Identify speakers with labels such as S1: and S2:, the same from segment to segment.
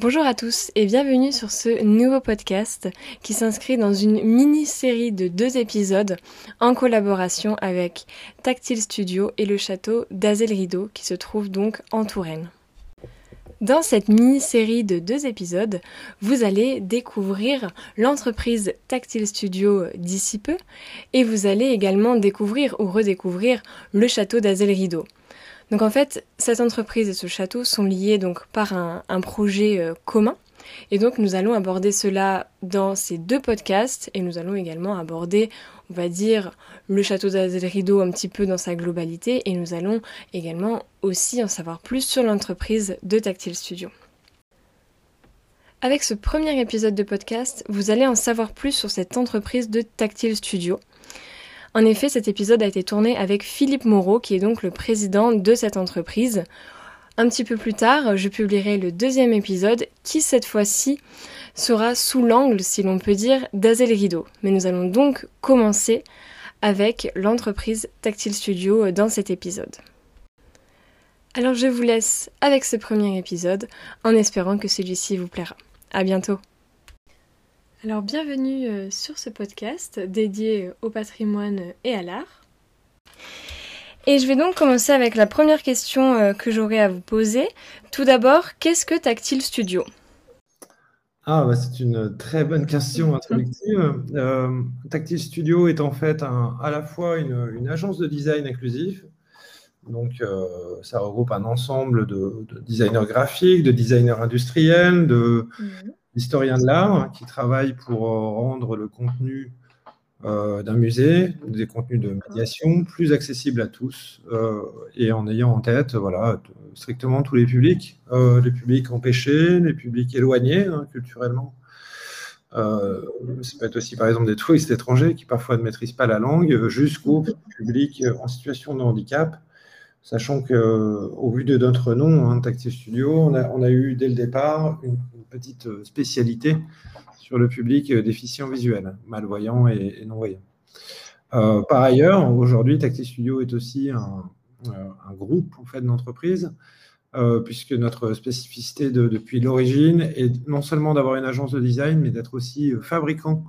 S1: Bonjour à tous et bienvenue sur ce nouveau podcast qui s'inscrit dans une mini-série de deux épisodes en collaboration avec Tactile Studio et le château d'Azel Rideau qui se trouve donc en Touraine. Dans cette mini-série de deux épisodes, vous allez découvrir l'entreprise Tactile Studio d'ici peu et vous allez également découvrir ou redécouvrir le château d'Azel Rideau. Donc en fait, cette entreprise et ce château sont liés donc par un, projet euh, commun. Et donc nous allons aborder cela dans ces deux podcasts et nous allons également aborder, on va dire, le château d'Azel Rideau un petit peu dans sa globalité et nous allons également aussi en savoir plus sur l'entreprise de Tactile Studio. Avec ce premier épisode de podcast, vous allez en savoir plus sur cette entreprise de Tactile Studio, en effet, cet épisode a été tourné avec Philippe Moreau, qui est donc le président de cette entreprise. Un petit peu plus tard, je publierai le deuxième épisode, qui cette fois-ci sera sous l'angle, si l'on peut dire, d'Azel Rideau. Mais nous allons donc commencer avec l'entreprise Tactile Studio dans cet épisode. Alors je vous laisse avec ce premier épisode, en espérant que celui-ci vous plaira. À bientôt! Alors bienvenue euh, sur ce podcast dédié au patrimoine et à l'art. Et je vais donc commencer avec la première question euh, que j'aurais à vous poser. Tout d'abord, qu'est-ce que Tactile Studio?
S2: Ah, bah, c'est une très bonne question introductive. Euh, Tactile Studio est en fait à la fois une, agence de design inclusif. Donc, ça regroupe un ensemble de, designers graphiques, de designers industriels, de, mhm historien de l'art hein, qui travaille pour euh, rendre le contenu euh, d'un musée, des contenus de médiation plus accessibles à tous euh, et en ayant en tête voilà, strictement tous les publics, les publics empêchés, les publics éloignés hein, culturellement. ça peut être aussi par exemple des touristes étrangers qui parfois ne maîtrisent pas la langue, jusqu'au public en situation de handicap, sachant qu'au vu de notre nom, hein, Studio, on a, on a, eu dès le départ une, petite euh, spécialité sur le public euh, déficient visuel, malvoyant et, non-voyant. Euh, par ailleurs, aujourd'hui, Tactile Studio est aussi un, groupe en fait, d'entreprises, puisque notre spécificité depuis l'origine est non seulement d'avoir une agence de design, mais d'être aussi fabricant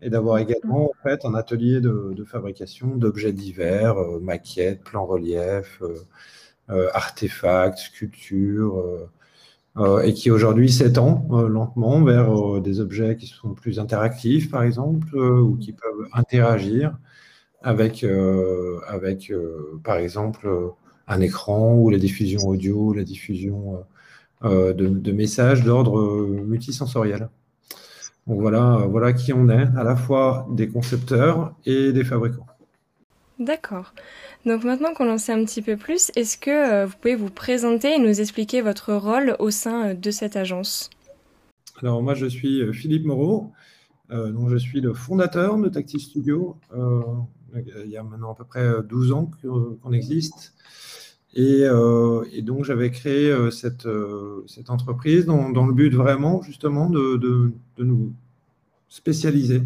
S2: et d'avoir également en fait, un atelier de, fabrication d'objets divers, maquettes, plans relief, artefacts, sculptures et qui aujourd'hui s'étend euh, lentement vers euh, des objets qui sont plus interactifs, par exemple, ou qui peuvent interagir avec, avec par exemple, un écran ou la diffusion audio, la diffusion de, de, messages d'ordre multisensoriel. Donc voilà, voilà qui on est, à la fois des concepteurs et des fabricants.
S1: D'accord. Donc maintenant qu'on en sait un petit peu plus, est-ce que euh, vous pouvez vous présenter et nous expliquer votre rôle au sein euh, de cette agence?
S2: Alors moi je suis euh, Philippe Moreau, donc je suis le fondateur de Tactile Studio. il y a maintenant à peu près 12 ans qu'on existe. Et, donc j'avais créé cette, entreprise dans, le but vraiment justement de nous spécialiser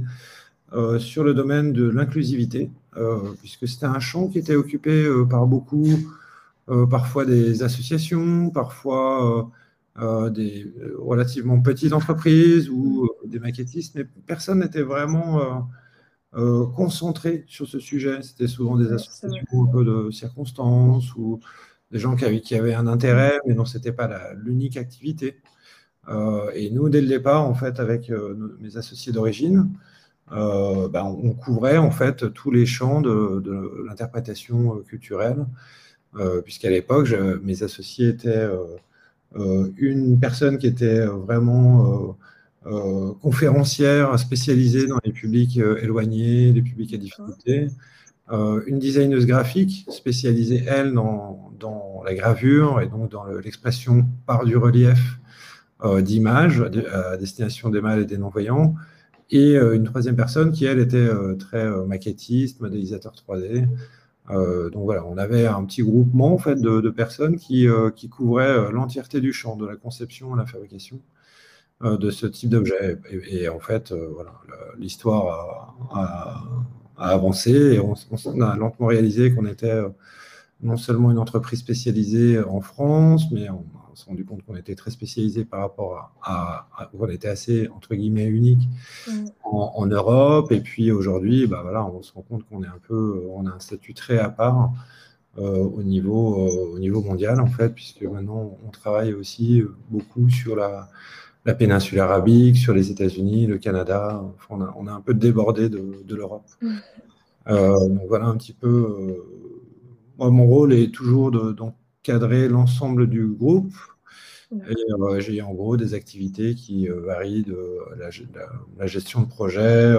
S2: sur le domaine de l'inclusivité euh, puisque c'était un champ qui était occupé euh, par beaucoup, euh, parfois des associations, parfois des relativement petites entreprises ou des maquettistes, mais personne n'était vraiment concentré sur ce sujet. C'était souvent des associations un peu de circonstances ou des gens qui avaient, qui avaient un intérêt, mais dont ce n'était pas l'unique activité. et nous, dès le départ, en fait, avec mes associés d'origine, euh, ben, on couvrait en fait tous les champs de, l'interprétation euh, culturelle, euh, puisqu'à l'époque, mes associés étaient une personne qui était vraiment conférencière spécialisée dans les publics éloignés, les publics à difficulté, une designeuse graphique spécialisée, elle, dans, la gravure et donc dans l'expression par du relief d'images à destination des mâles et des non-voyants, et euh, une troisième personne qui, elle, était euh, très euh, maquettiste, modélisateur 3D. donc voilà, on avait un petit groupement en fait, de, personnes qui, qui couvraient l'entièreté du champ, de la conception à la fabrication de ce type d'objet. Et, en fait, voilà, l'histoire a, avancé et on, on, a lentement réalisé qu'on était non seulement une entreprise spécialisée en France, mais on s'est rendu compte qu'on était très spécialisé par rapport à, on était assez entre guillemets unique mm. en, Europe. Et puis aujourd'hui, bah voilà, on se rend compte qu'on est un peu, on a un statut très à part au niveau au niveau mondial en fait, puisque maintenant on travaille aussi beaucoup sur la la péninsule arabique, sur les États-Unis, le Canada. on, a, on, a, un peu débordé de, de l'Europe. Mm. Euh, donc voilà un petit peu. Euh, moi, mon rôle est toujours d'encadrer l'ensemble du groupe. Et euh, j'ai en gros des activités qui varient de la, la, gestion de projets,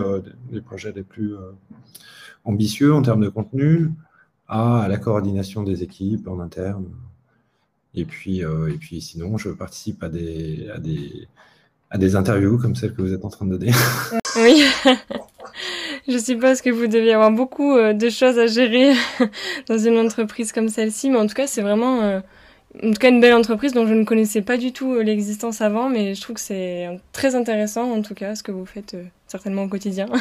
S2: des projets les plus ambitieux en termes de contenu, à la coordination des équipes en interne. Et puis, euh, et puis sinon, je participe à des, à, des, à des interviews comme celle que vous êtes en train de donner.
S1: Oui. je suppose que vous deviez avoir beaucoup euh, de choses à gérer dans une entreprise comme celle-ci, mais en tout cas, c'est vraiment euh, en tout cas une belle entreprise dont je ne connaissais pas du tout l'existence avant, mais je trouve que c'est très intéressant en tout cas ce que vous faites certainement au quotidien.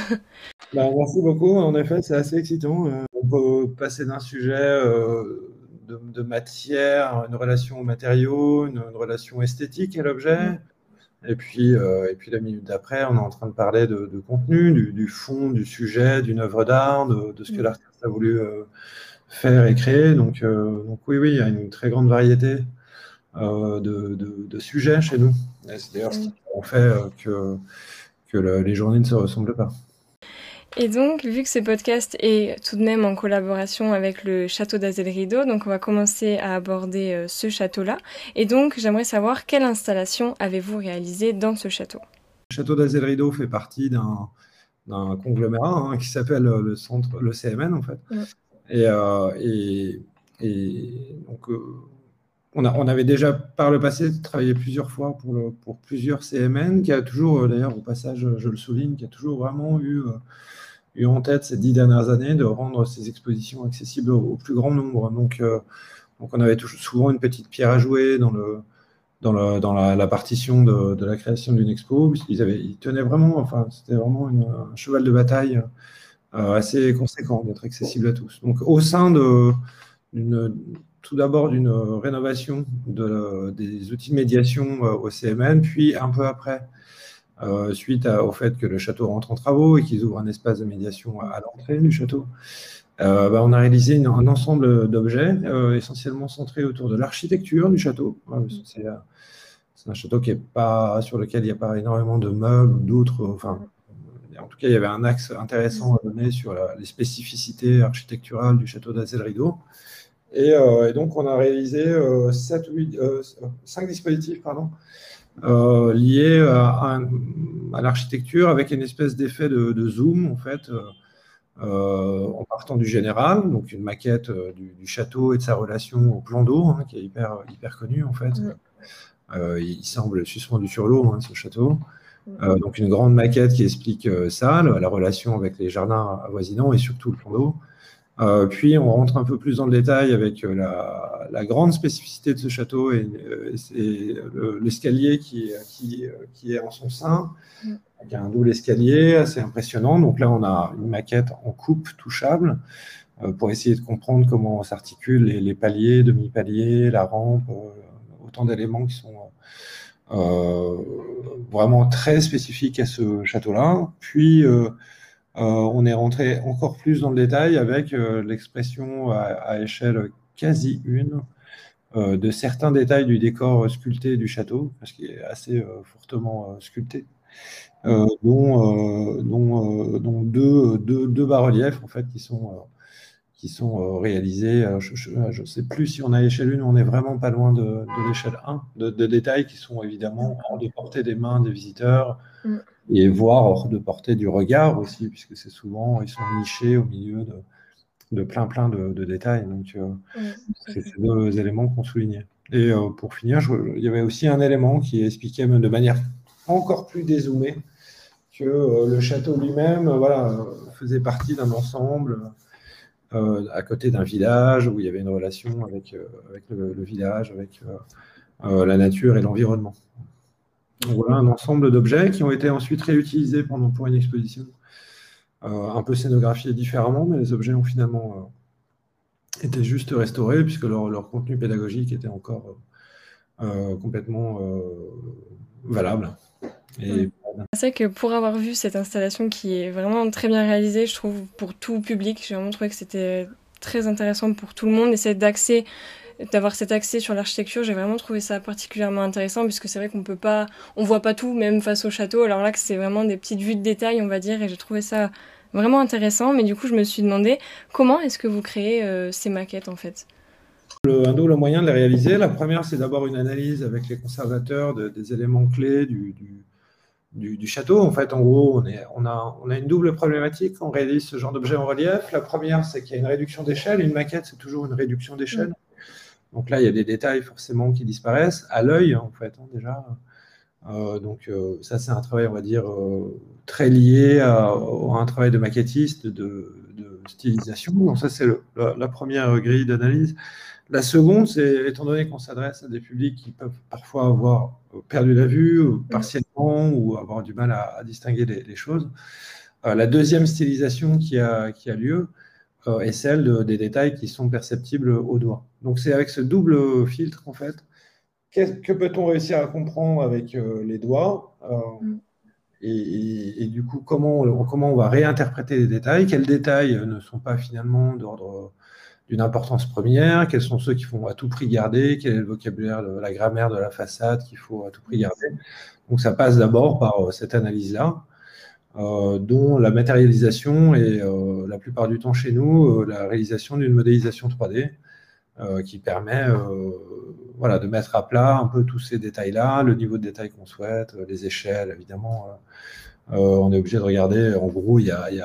S2: Bah, merci beaucoup, en effet c'est assez excitant. on peut passer d'un sujet de, matière, une relation aux matériaux, une, relation esthétique à l'objet. Et puis, euh, et puis la minute d'après, on est en train de parler de, contenu, du, fond, du sujet, d'une œuvre d'art, de, ce que l'artiste a voulu euh, faire et créer. Donc, euh, donc oui, oui, il y a une très grande variété de, sujets chez nous. C'est d'ailleurs ce qui fait que, que les journées ne se ressemblent pas.
S1: Et donc, vu que ce podcast est tout de même en collaboration avec le château d'Azel Rideau, donc on va commencer à aborder euh, ce château-là. Et donc, j'aimerais savoir quelle installation avez-vous réalisée dans ce château?
S2: Le château d'Azel Rideau fait partie d'un, conglomérat hein, qui s'appelle euh, le centre, le CMN en fait. Et, euh, et, donc, on, a, on, avait déjà par le passé travaillé plusieurs fois pour, plusieurs CMN, qui a toujours, d'ailleurs, au passage, je le souligne, qui a toujours vraiment eu eu en tête ces dix dernières années de rendre ces expositions accessibles au, plus grand nombre. Donc, euh, donc on avait souvent une petite pierre à jouer dans, le, dans, la, partition de, la création d'une expo, puisqu'ils avaient, ils tenaient vraiment, enfin, c'était vraiment un cheval de bataille euh, assez conséquent d'être accessible à tous. Donc, au sein de, tout d'abord d'une rénovation de, des outils de médiation euh, au CMN, puis un peu après euh, suite au fait que le château rentre en travaux et qu'ils ouvrent un espace de médiation à, l'entrée du château. Euh, bah, on a réalisé un ensemble d'objets euh, essentiellement centrés autour de l'architecture du château. c'est un château qui est pas, sur lequel il n'y a pas énormément de meubles ou d'autres. Enfin, en tout cas, il y avait un axe intéressant à donner sur les spécificités architecturales du château d'Azel-Rideau. Et, donc, on a réalisé 7, 8, 5 dispositifs pardon, euh, lié à, l'architecture avec une espèce d'effet de, zoom en fait. Euh, en partant du général, donc une maquette euh, du, château et de sa relation au plan d'eau, hein, qui est hyper, hyper connu en fait. il semble suspendu sur l'eau, hein, ce château. Donc une grande maquette qui explique ça, la, relation avec les jardins avoisinants et surtout le plan d'eau. Euh, puis on rentre un peu plus dans le détail avec euh, la, grande spécificité de ce château et, euh, l'escalier qui, qui, est en son sein. Mm. Il y a un double escalier assez impressionnant. Donc là, on a une maquette en coupe touchable pour essayer de comprendre comment s'articulent les, paliers, demi-paliers, la rampe, autant d'éléments qui sont vraiment très spécifiques à ce château-là. Puis euh, on est rentré encore plus dans le détail avec euh, l'expression à, échelle quasi une euh, de certains détails du décor sculpté du château, parce qu'il est assez fortement sculpté, dont, deux, bas-reliefs en fait qui sont qui sont réalisés. Je ne sais plus si on a échelle 1, on est vraiment pas loin de, l'échelle 1, de, détails qui sont évidemment hors de portée des mains des visiteurs, mm et voir hors de portée du regard aussi, puisque c'est souvent, ils sont nichés au milieu de, de plein plein de, détails. Donc, euh, c'est ces deux éléments qu'on soulignait. Et euh, pour finir, il y avait aussi un élément qui expliquait de manière encore plus dézoomée que euh, le château lui-même voilà, faisait partie d'un ensemble à côté d'un village où il y avait une relation avec, avec le, village, avec la nature et l'environnement. Voilà un ensemble d'objets qui ont été ensuite réutilisés pour une exposition, euh, un peu scénographiés différemment, mais les objets ont finalement euh, été juste restaurés puisque leur, contenu pédagogique était encore complètement valable.
S1: Et... C'est que pour avoir vu cette installation qui est vraiment très bien réalisée, je trouve, pour tout public, j'ai vraiment trouvé que c'était très intéressant pour tout le monde et d'accès d'avoir cet accès sur l'architecture, j'ai vraiment trouvé ça particulièrement intéressant puisque c'est vrai qu'on peut pas, on voit pas tout même face au château. Alors là, que c'est vraiment des petites vues de détail, on va dire, et j'ai trouvé ça vraiment intéressant. Mais du coup, je me suis demandé comment est-ce que vous créez euh, ces maquettes en fait?
S2: Le, un double moyen de les réaliser. La première, c'est d'avoir une analyse avec les conservateurs des éléments clés du, château. En fait, en gros, on, est, on, a, on a une double problématique quand on réalise ce genre d'objet en relief. La première, c'est qu'il y a une réduction d'échelle. Une maquette, c'est toujours une réduction d'échelle. Mm. Donc là, il y a des détails forcément qui disparaissent à l'œil, en fait, hein, déjà. Euh, donc euh, ça, c'est un travail, on va dire, euh, très lié à, un travail de maquettiste, de, stylisation. Donc ça, c'est la, première grille d'analyse. La seconde, c'est, étant donné qu'on s'adresse à des publics qui peuvent parfois avoir perdu la vue partiellement ou avoir du mal à, distinguer les, choses, la deuxième stylisation qui a, qui a lieu, euh, et celle des détails qui sont perceptibles au doigt. Donc c'est avec ce double filtre, en fait, que peut-on réussir à comprendre avec euh, les doigts euh, mm. et, du coup, comment on, comment on va réinterpréter les détails? Quels détails ne sont pas finalement d'ordre d'une importance première? Quels sont ceux qu'il faut à tout prix garder? Quel est le vocabulaire, la grammaire de la façade qu'il faut à tout prix garder? Donc ça passe d'abord par cette analyse-là. Euh, dont la matérialisation est euh, la plupart du temps chez nous euh, la réalisation d'une modélisation 3D qui permet voilà, de mettre à plat un peu tous ces détails-là, le niveau de détail qu'on souhaite, les échelles, évidemment. on est obligé de regarder, en gros, il y a, il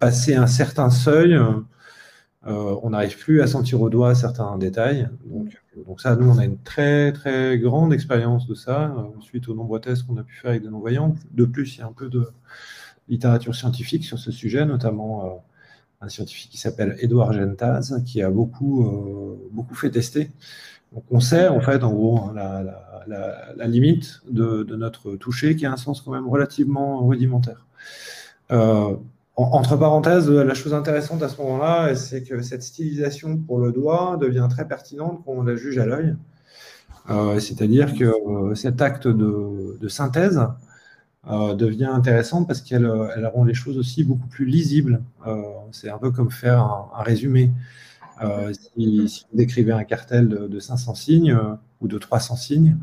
S2: passé un certain seuil, on n'arrive plus à sentir au doigt certains détails. Donc, donc ça, nous, on a une très très grande expérience de ça, suite aux nombreux tests qu'on a pu faire avec des non-voyants. De plus, il y a un peu de, littérature scientifique sur ce sujet, notamment euh, un scientifique qui s'appelle Edouard Gentaz, qui a beaucoup, euh, beaucoup fait tester. Donc on sait en fait en gros hein, la, limite de, notre toucher qui a un sens quand même relativement rudimentaire. Euh, entre parenthèses, la chose intéressante à ce moment-là, c'est que cette stylisation pour le doigt devient très pertinente quand on la juge à l'œil. C'est-à-dire que cet acte de, synthèse euh, devient intéressante parce qu'elle euh, elle rend les choses aussi beaucoup plus lisibles. Euh, c'est un peu comme faire un, résumé. Si, vous décrivez un cartel de, 500 signes ou de 300 signes,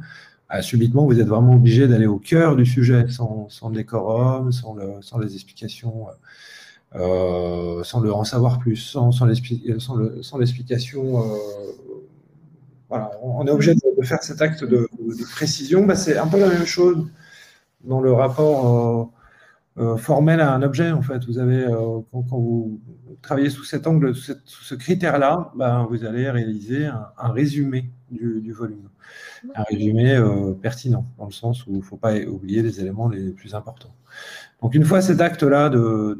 S2: subitement, vous êtes vraiment obligé d'aller au cœur du sujet, sans, décorum, sans, le, sans les explications, sans le en savoir plus, sans, l'explication. voilà, on est obligé de, faire cet acte de, précision. Bah, c'est un peu la même chose dans le rapport euh, euh, formel à un objet. En fait, vous avez euh, quand, vous travaillez sous cet angle, sous, ce critère-là, ben, vous allez réaliser un, résumé du, volume, un résumé pertinent dans le sens où il ne faut pas oublier les éléments les plus importants. Donc, une fois cet acte-là de,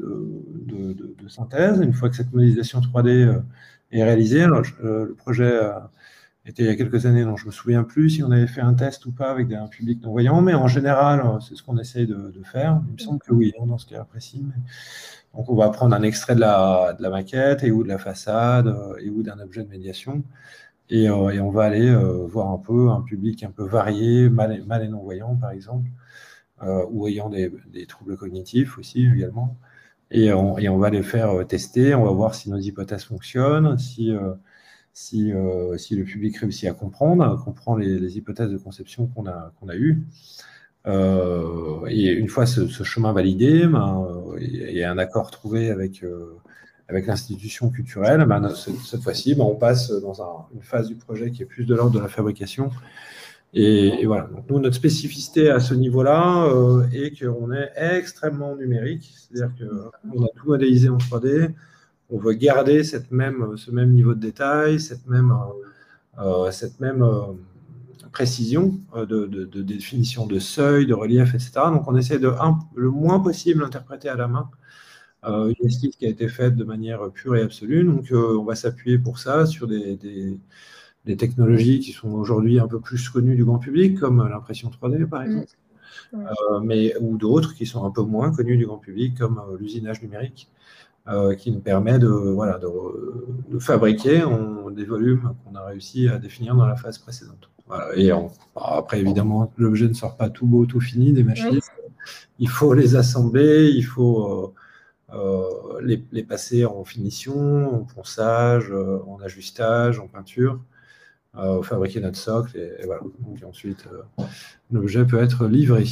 S2: de, synthèse, une fois que cette modélisation 3D est réalisée, le projet était il y a quelques années, donc je me souviens plus si on avait fait un test ou pas avec un public non-voyant, mais en général, euh, c'est ce qu'on essaye de, faire. Il me semble que oui, dans ce cas précis. Donc, on va prendre un extrait de la, de la maquette et ou de la façade euh, et ou d'un objet de médiation. Et, euh, et, on va aller voir un peu un public un peu varié, mal, et non-voyant, par exemple, ou ayant des, troubles cognitifs aussi également. Et on, et va les faire tester, on va voir si nos hypothèses fonctionnent, si euh, le public réussit à comprendre, comprend les, hypothèses de conception qu'on a, eues. Euh, et une fois ce, chemin validé ben, et, un accord trouvé avec, euh, avec l'institution culturelle, ben, cette, fois-ci, ben, on passe dans une phase du projet qui est plus de l'ordre de la fabrication. Et, voilà, nous, notre spécificité à ce niveau-là est qu'on est extrêmement numérique, c'est-à-dire qu'on a tout modélisé en 3D, on veut garder ce même niveau de détail, cette même, euh, euh, précision euh, de, définition de seuil, de relief, etc. Donc on essaie de le moins possible interpréter à la main une esquisse qui a été faite de manière pure et absolue. Donc on va s'appuyer pour ça sur des, technologies qui sont aujourd'hui un peu plus connues du grand public, comme l'impression 3D par exemple. mais, ou d'autres qui sont un peu moins connues du grand public, comme l'usinage numérique. Euh, qui nous permet de, voilà, de, fabriquer des volumes qu'on a réussi à définir dans la phase précédente. et après, évidemment, l'objet ne sort pas tout beau, tout fini des machines. Il faut les assembler, il faut les, passer en finition, en ponçage, en ajustage, en peinture. fabriquer notre socle et, voilà. ensuite l'objet peut être livré.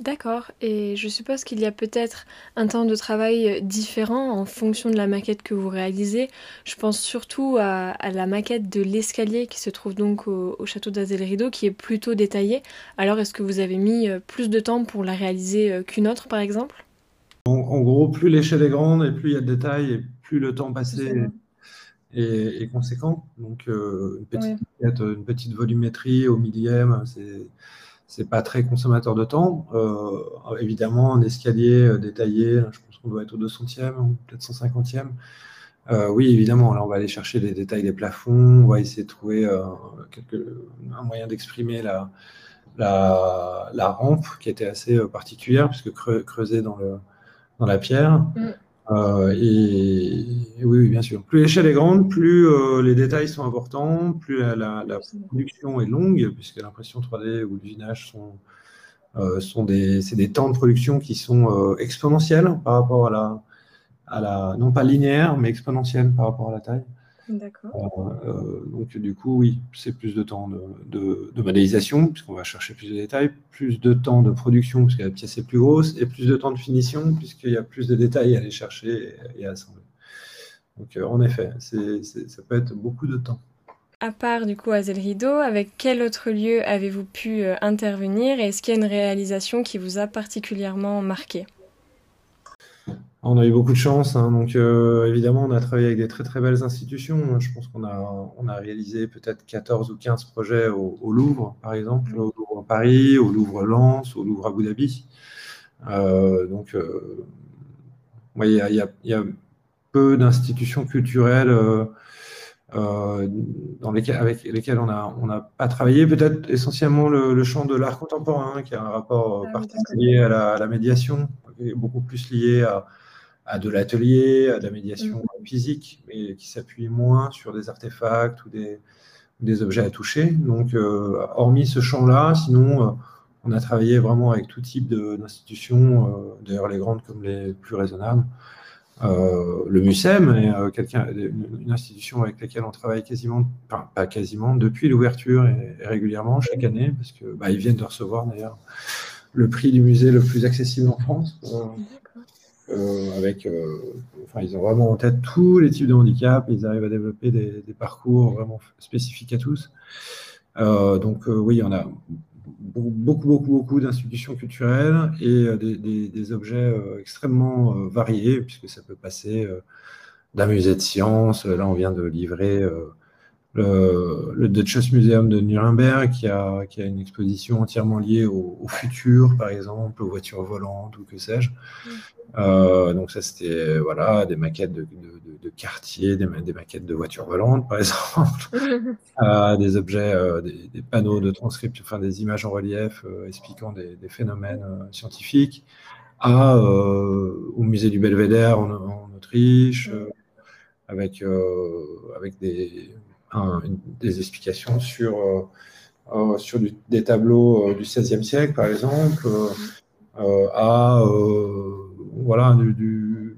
S1: D'accord, et je suppose qu'il y a peut-être un temps de travail différent en fonction de la maquette que vous réalisez. Je pense surtout à, la maquette de l'escalier qui se trouve donc au, château d'Azel Rideau, qui est plutôt détaillée. Alors est-ce que vous avez mis euh, plus de temps pour la réaliser euh, qu'une autre par exemple?
S2: En, gros, plus l'échelle est grande et plus il y a de détails et plus le temps passé est, conséquent. Donc euh, une, petite, une petite volumétrie au millième, c'est c'est pas très consommateur de temps. Euh, évidemment, un escalier euh, détaillé, je pense qu'on doit être au 200e, peut-être 150e. Euh, oui, évidemment, là, on va aller chercher les détails des plafonds, on va essayer de trouver un moyen d'exprimer la, la, rampe qui était assez particulière, puisque creusée dans, le, dans la pierre. Mm. Euh, et, oui, bien sûr. Plus l'échelle est grande, plus euh, les détails sont importants, plus la, production est longue, puisque l'impression 3D ou l'usinage sont, euh, sont des, des temps de production qui sont exponentiels par rapport à la, à la, non pas linéaire, mais exponentiels par rapport à la taille.
S1: D'accord.
S2: Euh, euh, donc du coup, oui, c'est plus de temps de, modélisation, puisqu'on va chercher plus de détails, plus de temps de production, parce que la pièce est plus grosse, et plus de temps de finition, puisqu'il y a plus de détails à aller chercher et, à assembler. Donc euh, en effet, ça peut être beaucoup de temps.
S1: À part du coup Azel Rideau, avec quel autre lieu avez-vous pu intervenir et est-ce qu'il y a une réalisation qui vous a particulièrement marqué?
S2: On a eu beaucoup de chance. Hein. donc, euh, évidemment, on a travaillé avec des très très belles institutions. Je pense qu'on a, on a réalisé peut-être 14 ou 15 projets au, Louvre, par exemple, au Louvre Paris, au Louvre Lens, au Louvre Abu Dhabi. Euh, donc, euh, il y, a peu d'institutions culturelles dans lesquelles, avec lesquelles on n'a on pas travaillé. Peut-être essentiellement le, champ de l'art contemporain, qui a un rapport ah particulier à la, à la, médiation, beaucoup plus lié à à de l'atelier, à de la médiation mm. physique, mais qui s'appuie moins sur des artefacts ou des, des objets à toucher. Donc, euh, hormis ce champ-là, sinon, euh, on a travaillé vraiment avec tout type d'institutions, euh, d'ailleurs les grandes comme les plus raisonnables. le MUSEM est une, institution avec laquelle on travaille quasiment, enfin, pas quasiment, depuis l'ouverture et, régulièrement chaque année, parce que bah, ils viennent de recevoir d'ailleurs le prix du musée le plus accessible en France. Euh, avec, euh, enfin, ils ont vraiment en tête tous les types de handicap. Ils arrivent à développer des, parcours vraiment spécifiques à tous. Euh, donc oui, on a beaucoup, beaucoup, beaucoup d'institutions culturelles et des, objets extrêmement variés, puisque ça peut passer d'un musée de sciences. Là, on vient de livrer le, le Deutsches Museum de Nuremberg, qui a, qui a une exposition entièrement liée au, futur, par exemple, aux voitures volantes ou que sais-je. Mm. Euh, donc ça, c'était voilà, des maquettes de, de, de quartiers, des, des, maquettes de voitures volantes, par exemple, euh, des objets, euh, des, des, panneaux de transcription, enfin des images en relief expliquant des, phénomènes scientifiques, à, au musée du Belvédère en, en Autriche, mm. avec, avec des des explications sur, euh, euh, sur des tableaux euh, du XVIe siècle, par exemple, à voilà, du,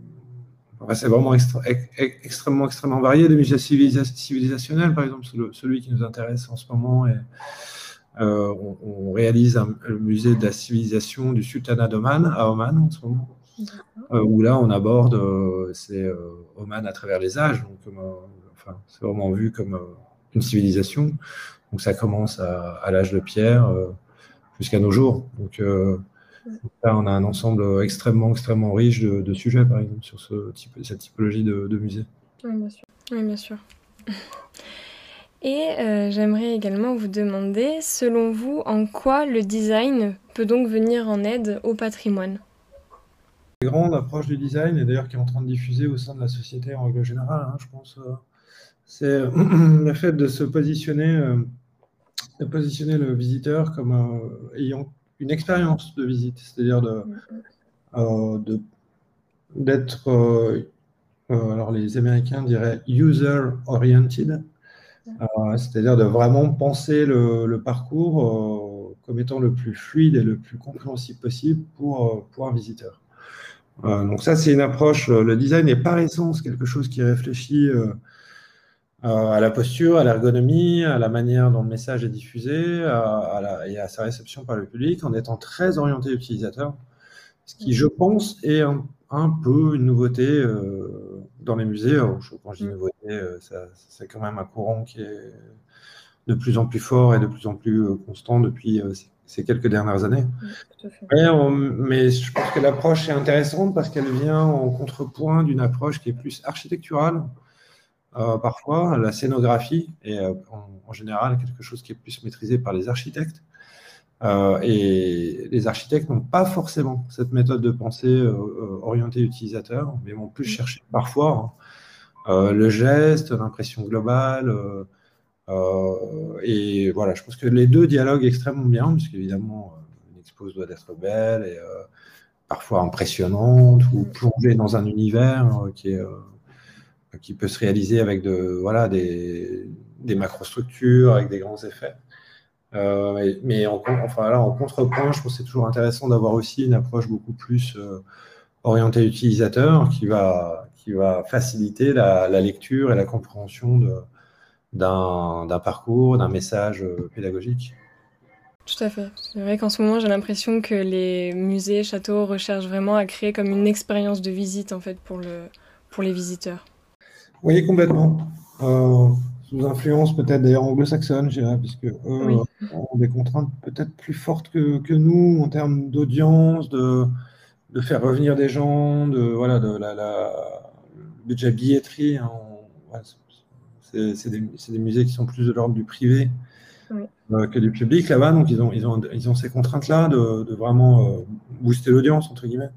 S2: c'est vraiment extrêmement, extrêmement varié. Des musées civilisationnels, par exemple, celui qui nous intéresse en ce moment. Et, on, réalise un, le musée de la civilisation du sultanat d'Oman à Oman en ce moment. où là, on aborde c'est Oman à travers les âges. Donc, c'est vraiment vu comme euh, une civilisation. Donc ça commence à, l'âge de pierre euh, jusqu'à nos jours. Donc euh, là, on a un ensemble extrêmement, extrêmement riche de, sujets, par exemple, sur ce type, cette typologie de, musée.
S1: Oui, bien sûr. Oui, bien sûr. Et j'aimerais également vous demander, selon vous, en quoi le design peut donc venir en aide au patrimoine?
S2: Grande approche du design, et d'ailleurs qui est en train de diffuser au sein de la société en règle générale, hein, je pense, c'est le fait de se positionner, euh, de positionner le visiteur comme euh, ayant une expérience de visite, c'est-à-dire de, euh, d'être, alors les Américains diraient user-oriented, C'est-à-dire de vraiment penser le, parcours comme étant le plus fluide et le plus compréhensible possible pour, pour un visiteur. donc ça, c'est une approche. Le design n'est par essence quelque chose qui réfléchit euh, à la posture, à l'ergonomie, à la manière dont le message est diffusé à, et à sa réception par le public en étant très orienté utilisateur. Ce qui, je pense, est un, peu une nouveauté euh, dans les musées. quand je dis mm. nouveauté, euh, c'est quand même un courant qui est de plus en plus fort et de plus en plus constant depuis ces quelques dernières années. mais, je pense que l'approche est intéressante parce qu'elle vient en contrepoint d'une approche qui est plus architecturale, euh, parfois. La scénographie est euh, en, général quelque chose qui est plus maîtrisé par les architectes. Euh, et les architectes n'ont pas forcément cette méthode de pensée orientée utilisateur, mais vont plus chercher parfois hein, le geste, l'impression globale. et voilà, je pense que les deux dialoguent extrêmement bien, parce qu'évidemment, une expose doit être belle et parfois impressionnante, ou plongée dans un univers qui est qui peut se réaliser avec de, voilà, des, des macrostructures, avec des grands effets. Euh, mais en, enfin, là, en contrepoint, je pense que c'est toujours intéressant d'avoir aussi une approche beaucoup plus euh, orientée utilisateur qui va, qui va faciliter la, lecture et la compréhension d'un parcours, d'un message euh, pédagogique.
S1: Tout à fait. C'est vrai qu'en ce moment, j'ai l'impression que les musées, châteaux recherchent vraiment à créer comme une expérience de visite en fait pour, le, pour les visiteurs.
S2: Oui, complètement. Euh, sous influence peut-être d'ailleurs anglo-saxonne, je dirais, puisque eux ont des contraintes peut-être plus fortes que, nous en termes d'audience, de, de, faire revenir des gens, de voilà, de la, la budget billetterie. Hein, c'est des, des, musées qui sont plus de l'ordre du privé euh, que du public là-bas, donc ils ont, ils ont, ils ont ces contraintes-là de, de, vraiment euh, booster l'audience entre guillemets.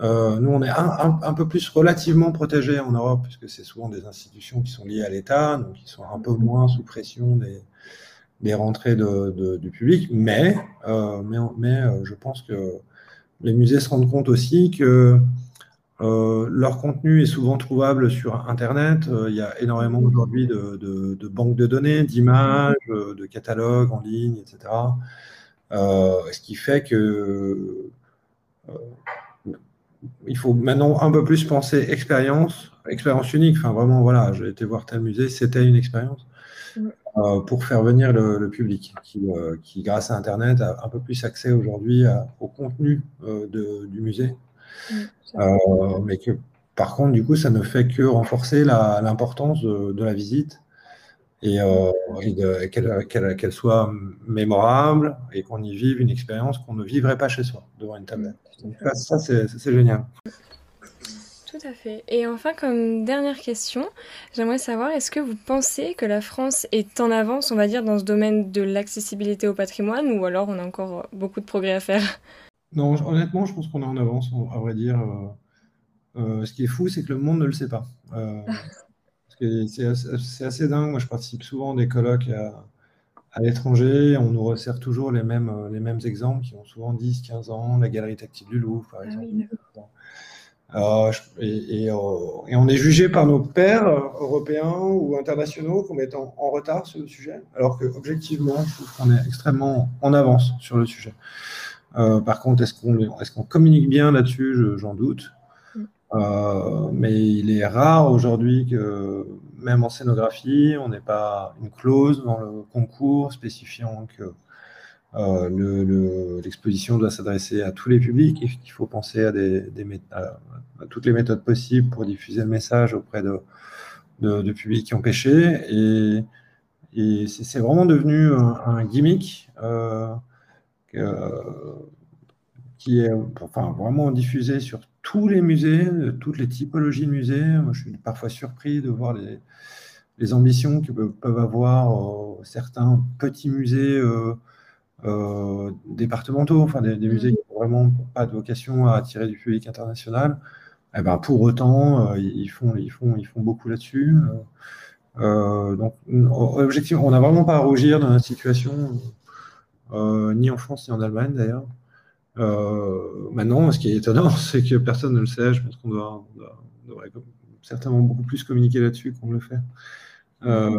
S2: Euh, nous, on est un, peu plus relativement protégés en Europe, puisque c'est souvent des institutions qui sont liées à l'État, donc qui sont un peu moins sous pression des, rentrées de, du public. Mais, euh, mais, mais euh, je pense que les musées se rendent compte aussi que leur contenu est souvent trouvable sur Internet. il y a énormément aujourd'hui de, banques de données, d'images, de catalogues en ligne, etc. ce qui fait que il faut maintenant un peu plus penser expérience, expérience unique. Enfin, vraiment, voilà, j'ai été voir tel musée, c'était une expérience mm. euh, pour faire venir le, public euh, qui, grâce à Internet, a un peu plus accès aujourd'hui au contenu euh, du musée. Mm, mais que, par contre, du coup, ça ne fait que renforcer l'importance de, la visite et, qu'elle soit mémorable et qu'on y vive une expérience qu'on ne vivrait pas chez soi devant une tablette. Donc ça, c'est génial.
S1: Tout à fait. Et enfin, comme dernière question, j'aimerais savoir, est-ce que vous pensez que la France est en avance, on va dire, dans ce domaine de l'accessibilité au patrimoine, ou alors on a encore beaucoup de progrès à faire?
S2: Non, honnêtement, je pense qu'on est en avance, à vrai dire. Euh, euh, ce qui est fou, c'est que le monde ne le sait pas. Euh, c'est assez, dingue. Moi, je participe souvent à des colloques à, l'étranger. On nous resserre toujours les mêmes, les mêmes exemples qui ont souvent 10, 15 ans. La galerie tactile du Louvre, par ah exemple. Euh, et, on est jugé par nos pairs européens ou internationaux comme étant en retard sur le sujet, alors que objectivement, je trouve qu'on est extrêmement en avance sur le sujet. Euh, par contre, est-ce qu'on est qu'on communique bien là-dessus? J'en doute. Euh, mais il est rare aujourd'hui que, même en scénographie, on n'ait pas une clause dans le concours spécifiant que euh, l'exposition doit s'adresser à tous les publics et qu'il faut penser à, toutes les méthodes possibles pour diffuser le message auprès de, publics qui ont pêché. Et, c'est vraiment devenu un, gimmick euh, qui est vraiment diffusé sur tous les musées, toutes les typologies de musées. Moi, je suis parfois surpris de voir les, les ambitions que peuvent avoir euh, certains petits musées euh, euh, départementaux, enfin des, musées qui n'ont vraiment pas de vocation à attirer du public international. Eh ben, pour autant, ils, font, ils, font, ils font beaucoup là-dessus. donc, objectif, on n'a vraiment pas à rougir dans la situation, ni en France ni en Allemagne d'ailleurs. Euh, maintenant, ce qui est étonnant, c'est que personne ne le sait. Je pense qu'on doit, doit, devrait certainement beaucoup plus communiquer là-dessus qu'on le fait. Euh,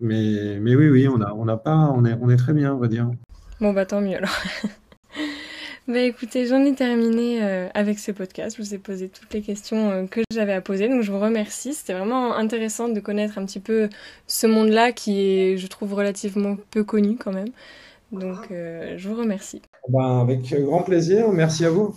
S2: mais, mais oui, oui, on a, on a pas, on est, on est très bien, on va dire.
S1: Bon, bah tant mieux alors. bah écoutez, j'en ai terminé euh, avec ce podcast. Je vous ai posé toutes les questions euh, que j'avais à poser, donc je vous remercie. C'était vraiment intéressant de connaître un petit peu ce monde-là qui est, je trouve, relativement peu connu quand même. Donc, euh, je vous remercie.
S2: Ben, avec grand plaisir. Merci à vous.